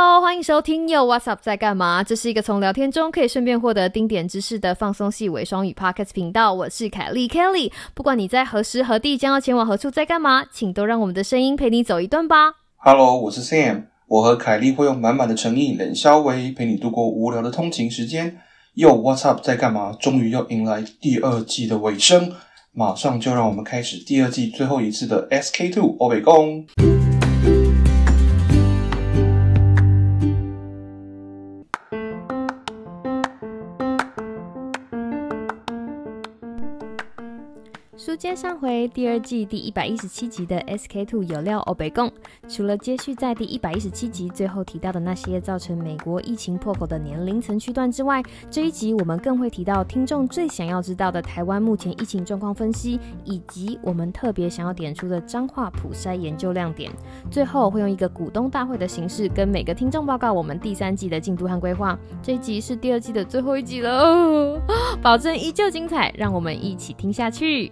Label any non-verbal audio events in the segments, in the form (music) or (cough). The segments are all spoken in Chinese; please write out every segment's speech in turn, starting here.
Hello，欢迎收听 Yo What's Up 在干嘛？这是一个从聊天中可以顺便获得丁点知识的放松细微双语 Podcast 频道。我是凯莉 Kelly，不管你在何时何地将要前往何处，在干嘛，请都让我们的声音陪你走一段吧。Hello，我是 Sam，我和凯莉会用满满的诚意、冷笑微陪你度过无聊的通勤时间。Yo What's Up 在干嘛？终于要迎来第二季的尾声，马上就让我们开始第二季最后一次的 SK Two 欧北宫。接上回，第二季第一百一十七集的 SK Two 有料欧北贡，除了接续在第一百一十七集最后提到的那些造成美国疫情破口的年龄层区段之外，这一集我们更会提到听众最想要知道的台湾目前疫情状况分析，以及我们特别想要点出的彰化普筛研究亮点。最后会用一个股东大会的形式跟每个听众报告我们第三季的进度和规划。这一集是第二季的最后一集了，保证依旧精彩，让我们一起听下去。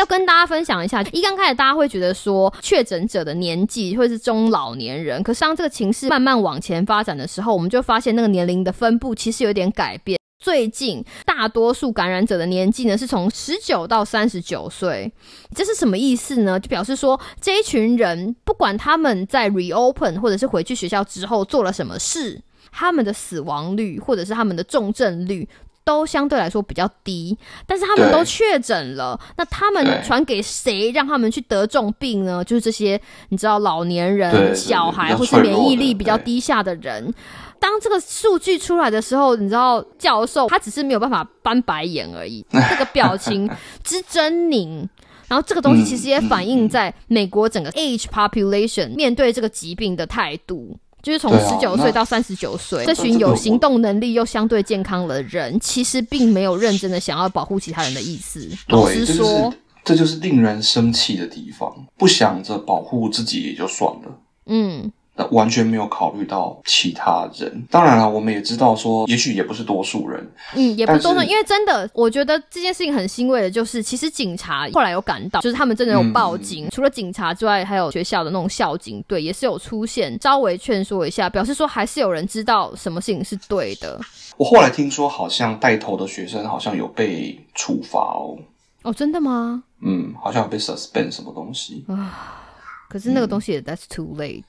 要跟大家分享一下，一刚开始大家会觉得说确诊者的年纪会是中老年人，可是当这个情势慢慢往前发展的时候，我们就发现那个年龄的分布其实有点改变。最近大多数感染者的年纪呢是从十九到三十九岁，这是什么意思呢？就表示说这一群人不管他们在 reopen 或者是回去学校之后做了什么事，他们的死亡率或者是他们的重症率。都相对来说比较低，但是他们都确诊了，那他们传给谁，让他们去得重病呢？就是这些你知道老年人、小孩或是免疫力比较低下的人。当这个数据出来的时候，你知道教授他只是没有办法翻白眼而已，(laughs) 这个表情之狰狞。然后这个东西其实也反映在美国整个 age population 面对这个疾病的态度。就是从十九岁到三十九岁，这群有行动能力又相对健康的人，其实并没有认真的想要保护其他人的意思。老实说，这就是令人生气的地方，不想着保护自己也就算了。嗯。完全没有考虑到其他人。当然了，我们也知道说，也许也不是多数人。嗯，也不是多数，因为真的，我觉得这件事情很欣慰的，就是其实警察后来有赶到，就是他们真的有报警。除了警察之外，还有学校的那种校警队也是有出现，稍微劝说一下，表示说还是有人知道什么事情是对的。我后来听说，好像带头的学生好像有被处罚哦。哦，真的吗？嗯，好像有被 suspend 什么东西啊。可是那个东西也 that's too late。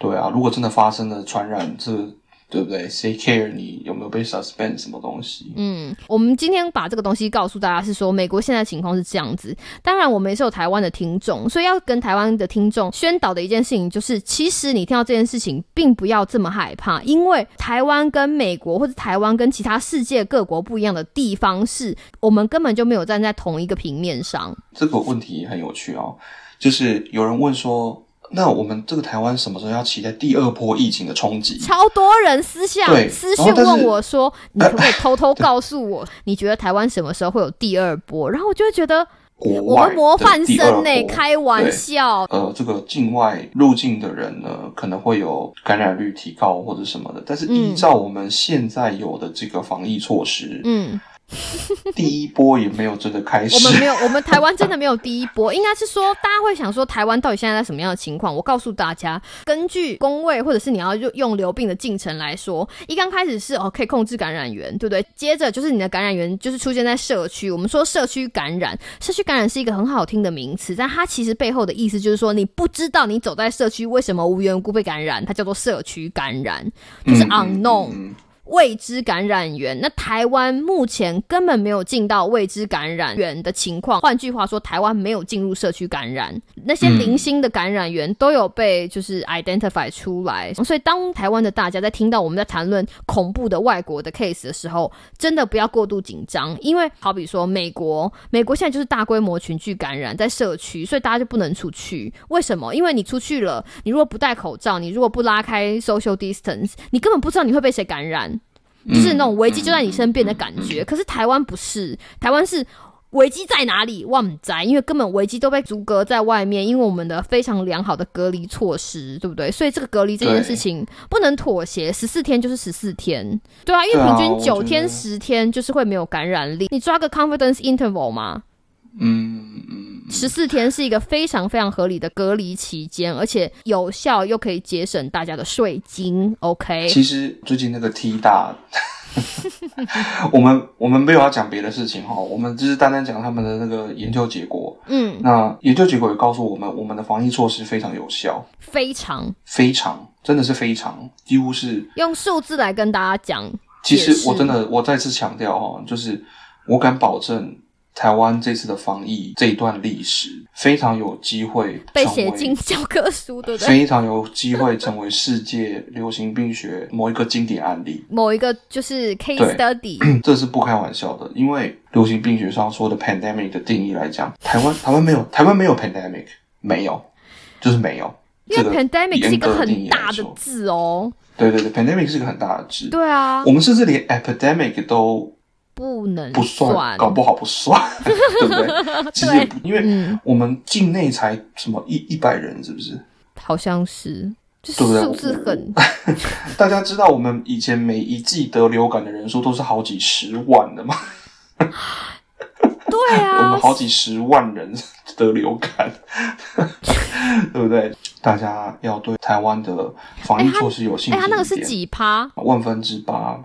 对啊，如果真的发生了传染，这对不对？谁 care 你有没有被 suspend 什么东西？嗯，我们今天把这个东西告诉大家，是说美国现在情况是这样子。当然，我们也是有台湾的听众，所以要跟台湾的听众宣导的一件事情，就是其实你听到这件事情，并不要这么害怕，因为台湾跟美国或者台湾跟其他世界各国不一样的地方，是我们根本就没有站在同一个平面上。这个问题很有趣哦，就是有人问说。那我们这个台湾什么时候要期待第二波疫情的冲击？超多人私下私讯问我说：“你可不可以 (laughs) 偷偷告诉我，你觉得台湾什么时候会有第二波？”然后我就会觉得，我们模范生呢，开玩笑。呃，这个境外入境的人呢，可能会有感染率提高或者什么的，但是依照我们现在有的这个防疫措施，嗯。(laughs) 第一波也没有真的开始，我们没有，我们台湾真的没有第一波，应该是说大家会想说台湾到底现在在什么样的情况？我告诉大家，根据工位或者是你要用用流病的进程来说，一刚开始是哦可以控制感染源，对不对？接着就是你的感染源就是出现在社区，我们说社区感染，社区感染是一个很好听的名词，但它其实背后的意思就是说你不知道你走在社区为什么无缘无故被感染，它叫做社区感染，就是 unknown。未知感染源，那台湾目前根本没有进到未知感染源的情况。换句话说，台湾没有进入社区感染，那些零星的感染源都有被就是 identify 出来。所以，当台湾的大家在听到我们在谈论恐怖的外国的 case 的时候，真的不要过度紧张，因为好比说美国，美国现在就是大规模群聚感染在社区，所以大家就不能出去。为什么？因为你出去了，你如果不戴口罩，你如果不拉开 social distance，你根本不知道你会被谁感染。就是那种危机就在你身边的感觉，可是台湾不是，台湾是危机在哪里？万灾，因为根本危机都被阻隔在外面，因为我们的非常良好的隔离措施，对不对？所以这个隔离这件事情不能妥协，十四天就是十四天，对啊，因为平均九天十天就是会没有感染力，你抓个 confidence interval 吗？嗯嗯。十四天是一个非常非常合理的隔离期间，而且有效又可以节省大家的税金。OK，其实最近那个 T 大，我们我们没有要讲别的事情哈，我们只是单单讲他们的那个研究结果。嗯，那研究结果也告诉我们，我们的防疫措施非常有效，非常非常真的是非常，几乎是用数字来跟大家讲。其实我真的，我再次强调哈，就是我敢保证，台湾这次的防疫这一段历史非常有机会被写进教科书，对不对？非常有机会成为世界流行病学某一个经典案例。某一个就是 case 对 study，(clears throat) 这是不开玩笑的，因为流行病学上说的 pandemic 的定义来讲，台湾台湾没有台湾没有 pandemic，没有，就是没有。因为 pandemic 是一个很大的字哦。对对对，pandemic 是一个很大的字。对啊我，们甚至连 epidemic 都不能不算，搞不好不算，(laughs) 对不对？其实也不因为嗯我们境内才什么一一百人，是不是？好像是，就对不对数字很 (laughs) 大家知道我们以前每一季得流感的人数都是好几十万的吗？对啊 (laughs) 我啊们，好几十万人得流感，对不对？大家要对台湾的防疫措施有信心哎，他那个是几趴？万分之八，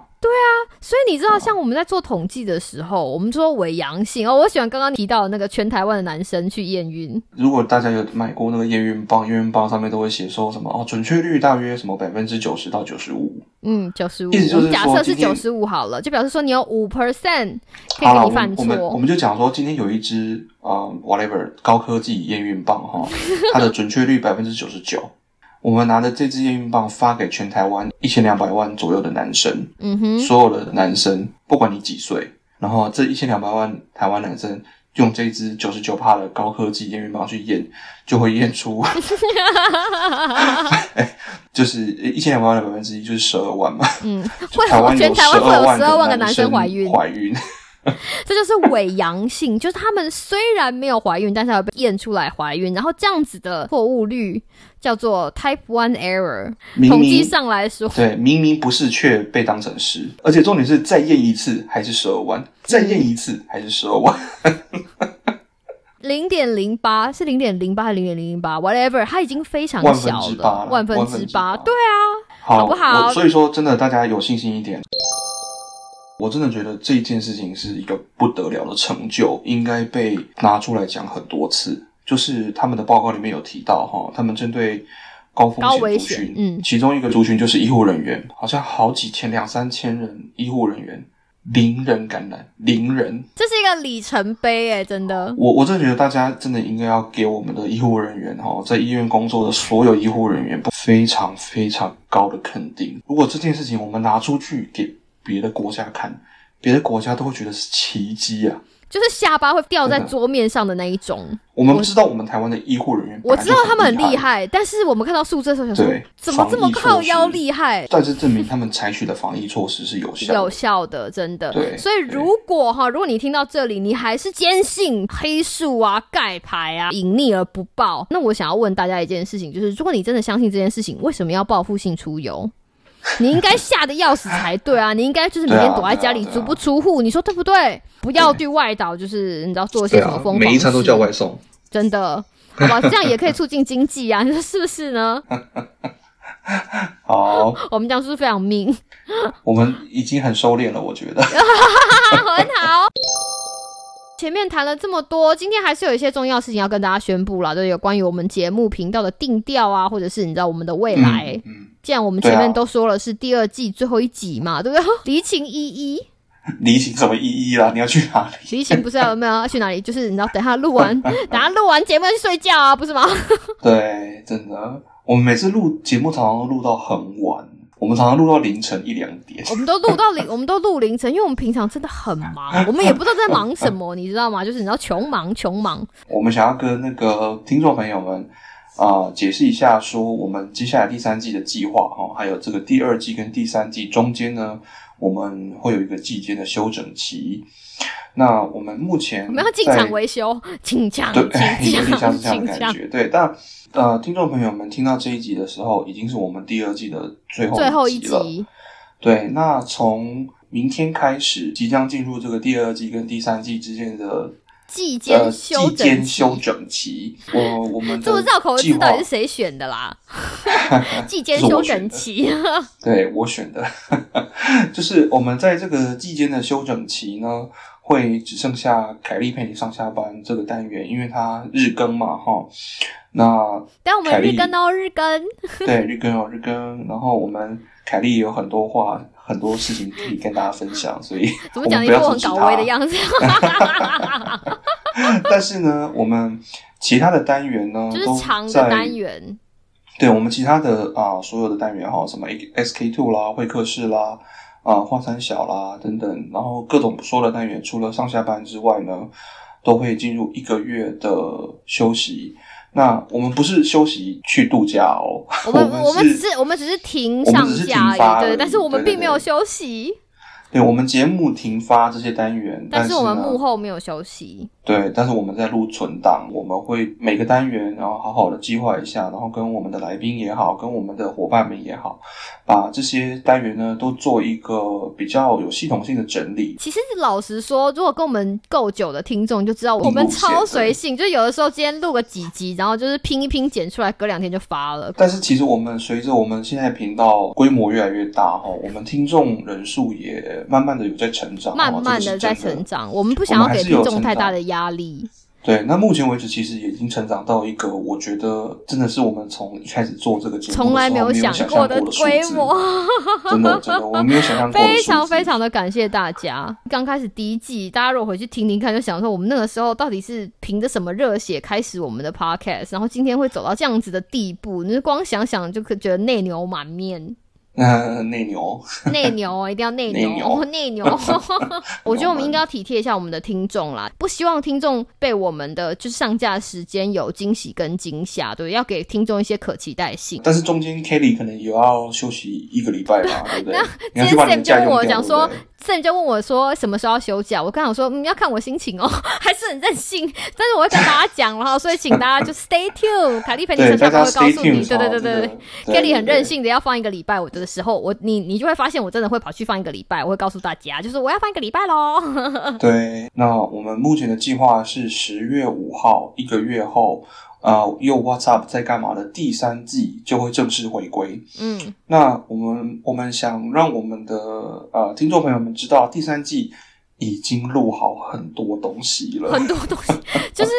所以你知道，像我们在做统计的时候，我们说伪阳性哦，我喜欢刚刚提到的那个全台湾的男生去验孕，如果大家有买过那个验孕棒，验孕棒上面都会写说什么哦，准确率大约什么百分之九十到九十五。嗯，九十五，意思就是我假设是九十五好了，就表示说你有五 percent 可以给你犯错我们我错。们就讲说，今天有一支呃 whatever 高科技验孕棒哈，它的准确率百分之九十九。我们拿着这支验孕棒发给全台湾一千两百万左右的男生，嗯哼，所有的男生，不管你几岁，然后这一千两百万台湾男生用这支九十九帕的高科技验孕棒去验，就会验出，(laughs) 就是一千两百万的百分之一就是十二万嘛。嗯，就台湾有全台湾会有12万12万个男男生怀孕怀孕。这就是伪阳性，就是他们虽然没有怀孕，但是要被验出来怀孕，然后这样子的错误率叫做 type one error。明统计上来说，对，明明不是，却被当成是，而且重点是再验一次还是十二万，再验一次还是十二万。(laughs) 零点零八是零点零八还是零点零零八，whatever，它已经非常小了万分之之八。对啊，好好不好所以说，真的，大家有信心一点。我真的觉得这件事情是一个不得了的成就，应该被拿出来讲很多次。就是他们的报告里面有提到哈，他们针对高风险族群，嗯其中一个族群就是医护人员，好像好几千、两三千人医护人员零人感染，零人。这是一个里程碑哎，真的。我我真的觉得大家真的应该要给我们的医护人员哈，在医院工作的所有医护人员非常非常高的肯定。如果这件事情我们拿出去给别的国家看，别的国家都会觉得是奇迹啊！就是下巴会掉在桌面上的那一种。我们不知道我们台湾的医护人员，我知道他们很厉厉，害，但是我们看到数字的时候想说对，怎么这么靠腰厉害？但是证明他们采取的防疫措施是有效的。有效的，真的。对所以如果哈，如果你听到这里，你还是坚信黑数啊、盖牌啊隐匿而不报，那我想要问大家一件事情，就是如果你真的相信这件事情，为什么要报复性出游？(laughs) 你应该吓得要死才对啊！你应该就是每天躲在家里，足不出户，你说对不对？不要对外岛，就是你知道做一些什么疯狂，每一餐都叫外送。真的，好吧？这样也可以促进经济啊，你 (laughs) 说是不是呢？(laughs) 好，我们这样是不是非常命？我们已经很收敛了，我觉得。很好。前面谈了这么多，今天还是有一些重要事情要跟大家宣布啦，就是有关于我们节目频道的定调啊，或者是你知道我们的未来。嗯，嗯既然我们前面都说了是第二季最后一集嘛，对不对？(laughs) 离情依依，离情什么依依啦？你要去哪里？离情不是要有没有要去哪里？就是你知道，等下录完，(laughs) 等下录完节目要去睡觉啊，不是吗？(laughs) 对，真的，我们每次录节目常常都录到很晚，我们常常录到凌晨一两点。我们都录到凌，我们都录凌晨，因为我们平常真的很忙，我们也不知道在忙什么，你知道吗？就是你知道穷忙穷忙，我们想要跟那个听众朋友们啊、呃解释一下，说我们接下来第三季的计划哈、还有这个第二季跟第三季中间呢，我们会有一个季间的休整期。那我们目前我们要进在场维修，进场，对，进 (laughs) 有点像场，是这样。的感觉。对，但呃，听众朋友们听到这一集的时候，已经是我们第二季的最后最后一集了。集，对，那从明天开始，即将进入这个第二季跟第三季之间的季间呃休季间整休整期。我我们这么的绕口的字计划到底是谁选的啦？(laughs) 季间休整期，对我选的，(laughs) 就是我们在这个季间的休整期呢，会只剩下凯莉陪你上下班这个单元，因为它日更嘛，哈。那但我们日更哦，(laughs) 日更。对日更哦日更，然后我们凯莉有很多话、很多事情可以跟大家分享，所以 (laughs) 怎么讲一副很搞阻止她威的样子？(laughs) 但是呢，我们其他的单元呢，(laughs) 就是都长的在单元，对我们其他的啊、所有的单元哈，什么 SK two 啦、会客室啦、啊华山小啦等等，然后各种说的单元，除了上下班之外呢，都会进入一个月的休息。那我们不是休息去度假哦，我们们 (laughs) 我们只是是我们只是停上架而已，对，但是我们并没有对。休息，对我们节目停发这些单元，但是我们幕后没有休息。对，但是我们在录存档，我们会每个单元，然后好好的计划一下，然后跟我们的来宾也好，跟我们的伙伴们也好，把这些单元呢都做一个比较有系统性的整理。其实老实说，如果跟我们够久的听众就知道，我们超随性，就有的时候今天录个几集，然后就是拼一拼剪出来，隔两天就发了。但是其实我们随着我们现在频道规模越来越大哈，我们听众人数也慢慢的有在成长，慢慢的的在成。长，我们不想要给听众太大的压力。对，那目前为止其实也已经成长到一个，我觉得真的是我们从一开始做这个节目从来没有想过的规模，(laughs) 真的真的，我没有想象过。(laughs) 非常非常的感谢大家。刚开始第一季，大家如果回去听听看，就想说我们那个时候到底是凭着什么热血开始我们的 podcast，然后今天会走到这样子的地步，你就光想想就可觉得内牛满面。嗯，内牛，(laughs) 内牛一定要内牛，内牛。(laughs) 我觉得我们应该要体贴一下我们的听众啦，不希望听众被我们的就是上架时间有惊喜跟惊吓，对，要给听众一些可期待性。但是中间 Kelly 可能也要休息一个礼拜吧，对不对？今天 Sam 就问我讲说，Sam 就问我说什么时候要休假，我刚想说，嗯，要看我心情哦，(laughs) 还是很任性，但是我会跟大家讲了哈，所以请大家就 Stay tuned，凯莉陪你上下班会告诉你，对对对对对，Kelly 很任性的要放一个礼拜，我的时候，我你你就会发现我真的会跑去放一个礼拜，我会告诉大家，就是我要放一个礼拜喽。(laughs) 对，那我们目前的计划是十月五号，一个月后，呃，又 WhatsApp 在干嘛的第三季就会正式回归。嗯，那我们我们想让我们的呃听众朋友们知道，第三季已经录好很多东西了，很多东西，就是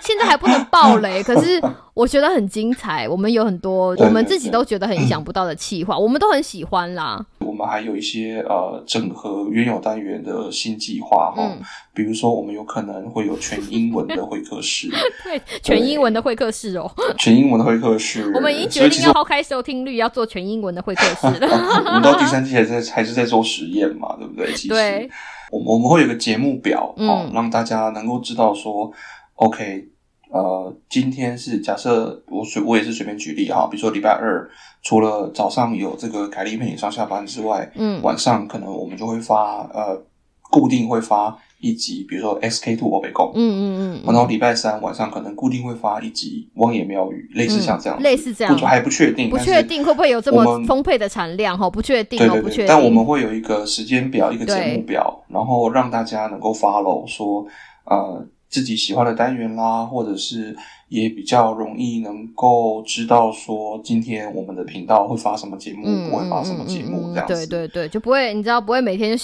现在还不能爆雷，可是我觉得很精彩。我们有很多我们自己都觉得很意想不到的企划，我们都很喜欢啦。我们还有一些呃整合原有单元的新计划哈，嗯、比如说我们有可能会有全英文的会客室，(laughs) 对，全英文的会客室哦，全英文的会客室，我们已经决定要抛开收听率，要做全英文的会客室了。(laughs) 我们到第三季还在还是在做实验嘛，对不对？其实对，我们我们会有个节目表嗯哦，让大家能够知道说，OK。呃，今天是假设我随我也是随便举例哈，比如说礼拜二，除了早上有这个凯莉陪你上下班之外，嗯，晚上可能我们就会发呃，固定会发一集，比如说 SK Two 我北贡，嗯嗯嗯，然后礼拜三晚上可能固定会发一集汪野庙宇，类似像这样，类似这样，不还不确定，不确定会不会有这么丰沛的产量哈，不确定哦，不确定。但我们会有一个时间表，一个节目表，然后让大家能够 follow 说呃。自己喜欢的单元啦，或者是也比较容易能够知道说今天我们的频道会发什么节目，嗯、不会发什么节目，这样子。对对对，就不会，你知道，不会每天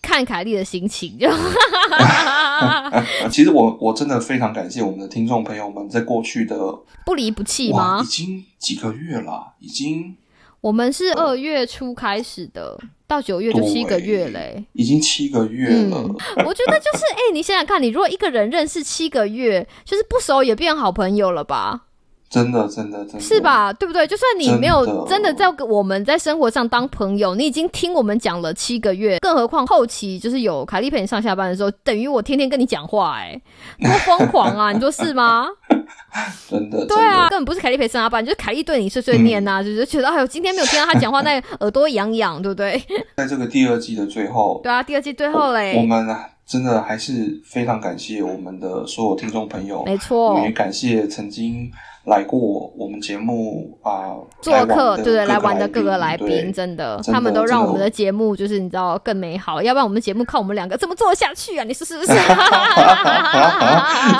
看凯莉的心情。就 (laughs) 其实我我真的非常感谢我们的听众朋友们，在过去的不离不弃吗？已经几个月了，已经。我们是二月初开始的，到九月就七个月嘞，已经七个月了。嗯、我觉得就是，(laughs) 哎、欸，你想想看，你如果一个人认识七个月，就是不熟也变好朋友了吧？真的，真的，真的是吧？对不对？就算你没有真的在我们在生活上当朋友，你已经听我们讲了七个月，更何况后期就是有凯莉陪你上下班的时候，等于我天天跟你讲话、欸，哎，多疯狂啊！你说是吗？真的，对啊，根本不是凯莉陪圣阿爸，就是凯莉对你碎碎念呐、啊，嗯、就是觉得哎呦，今天没有听到他讲话，那耳朵痒痒，对不对？(laughs) 在这个第二季的最后，对啊，第二季最后嘞，我们真的还是非常感谢我们的所有听众朋友，没错。我也感谢曾经来过我们节目啊、做客，对对，来玩玩的各个来对宾，真的，他们都让我们的的节目就是你知道更美好，要不然我们节目靠我们两个怎么做下去啊？你说是不是？(laughs)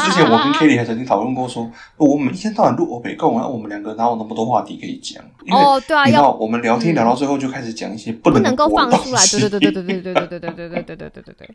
之前我跟 Kitty 还曾经讨论过说，我们一天到晚录欧北共，然后我们两个哪有那么多话题可以讲？哦，对啊，要我们聊天聊到最后就开始讲一些不不能够放出来，对对对对对对对对对对对对对对对。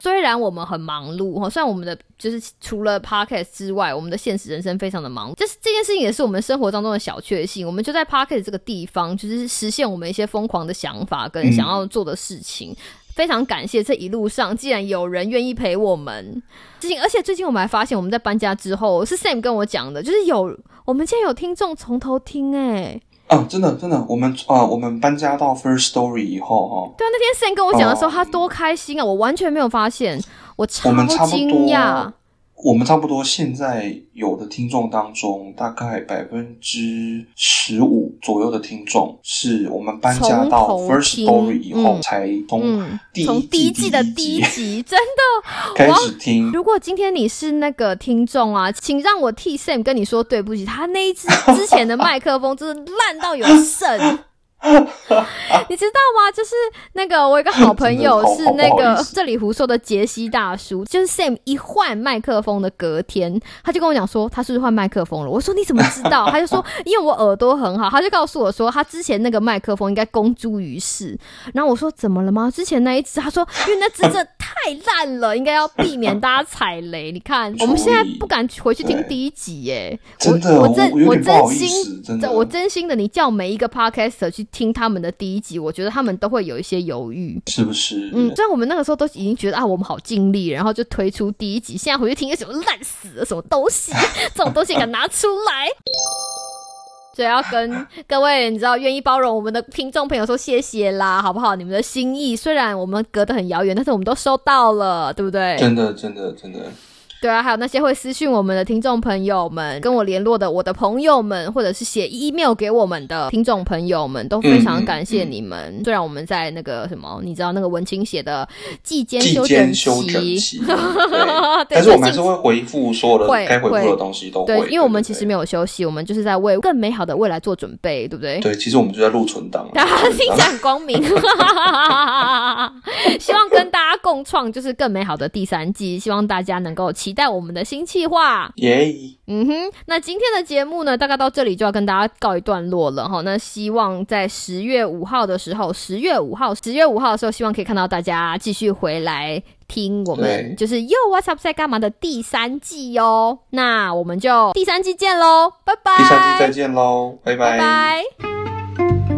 虽然我们很忙碌哈，虽然我们的就是除了 podcast 之外，我们的现实人生非常的忙，这是这件事情也是我们生活当中的小确幸。我们就在 podcast 这个地方，就是实现我们一些疯狂的想法跟想要做的事情。非常感谢这一路上，既然有人愿意陪我们，最近而且最近我们还发现，我们在搬家之后，是 Sam 跟我讲的，就是有我们竟然有听众从头听哎、啊，真的真的，我们啊，我们搬家到 First Story 以后哈、对啊，那天 Sam 跟我讲的时候，哦他多开心啊！我完全没有发现，我们差不惊多讶。我们差不多现在有的听众当中，大概百分之十五左右的听众是我们搬家到 First 听 Story 以后嗯才从嗯第，从第一季季的第第一集，真的。(laughs) 开始听。如果今天你是那个听众啊，请让我替 Sam 跟你说对不起，他那一支之前的麦克风真的烂到有剩。(laughs) (laughs) 你知道吗？就是那个我有个好朋友 (laughs) 是那个这里胡说的杰西大叔，就是 Sam 一换麦克风的隔天，他就跟我讲说他是不是换麦克风了。我说你怎么知道？(laughs) 他就说因为我耳朵很好，他就告诉我说他之前那个麦克风应该公诸于世。然后我说怎么了吗？之前那一只，他说因为那只真的太烂了，应该要避免大家踩雷。你看我们现在不敢回去听第一集耶，我我真我真心真的我真心的，你叫每一个 podcaster 去听他们的第一集，我觉得他们都会有一些犹豫。是不是？嗯，虽然我们那个时候都已经觉得啊，我们好尽力，然后就推出第一集，现在回去听，什么烂死了，什么东西，(laughs) 这种东西敢拿出来？所以要跟各位，你知道，愿意包容我们的听众朋友说谢谢啦，好不好？你们的心意，虽然我们隔得很遥远，但是我们都收到了，对不对？真的真的真的，对啊，还有那些会私讯我们的听众朋友们，跟我联络的我的朋友们，或者是写 email 给我们的听众朋友们，都非常感谢你们。虽然我们在那个什么，你知道那个文青写的季间休整期，(laughs) 但是我们还是就会回复所有的会该回复会。的东西都会，对，因为我们其实对。没有休息，我们就是在为更美好的未来做准备，对不对？对，其实我们就在录存档，(laughs) 大家听起来很光明，(laughs) 希望跟大家共创就是更美好的第三季，希望大家能够期待我们的新计划。耶，嗯哼，那今天的节目呢，大概到这里就要跟大家告一段落了哈。那希望在十月五号的时候，十月五号，十月五号的时候，希望可以看到大家继续回来听我们就是又 What's Up 在干嘛的第三季哦。那我们就第三季见喽，拜拜，第三季再见喽，拜拜拜。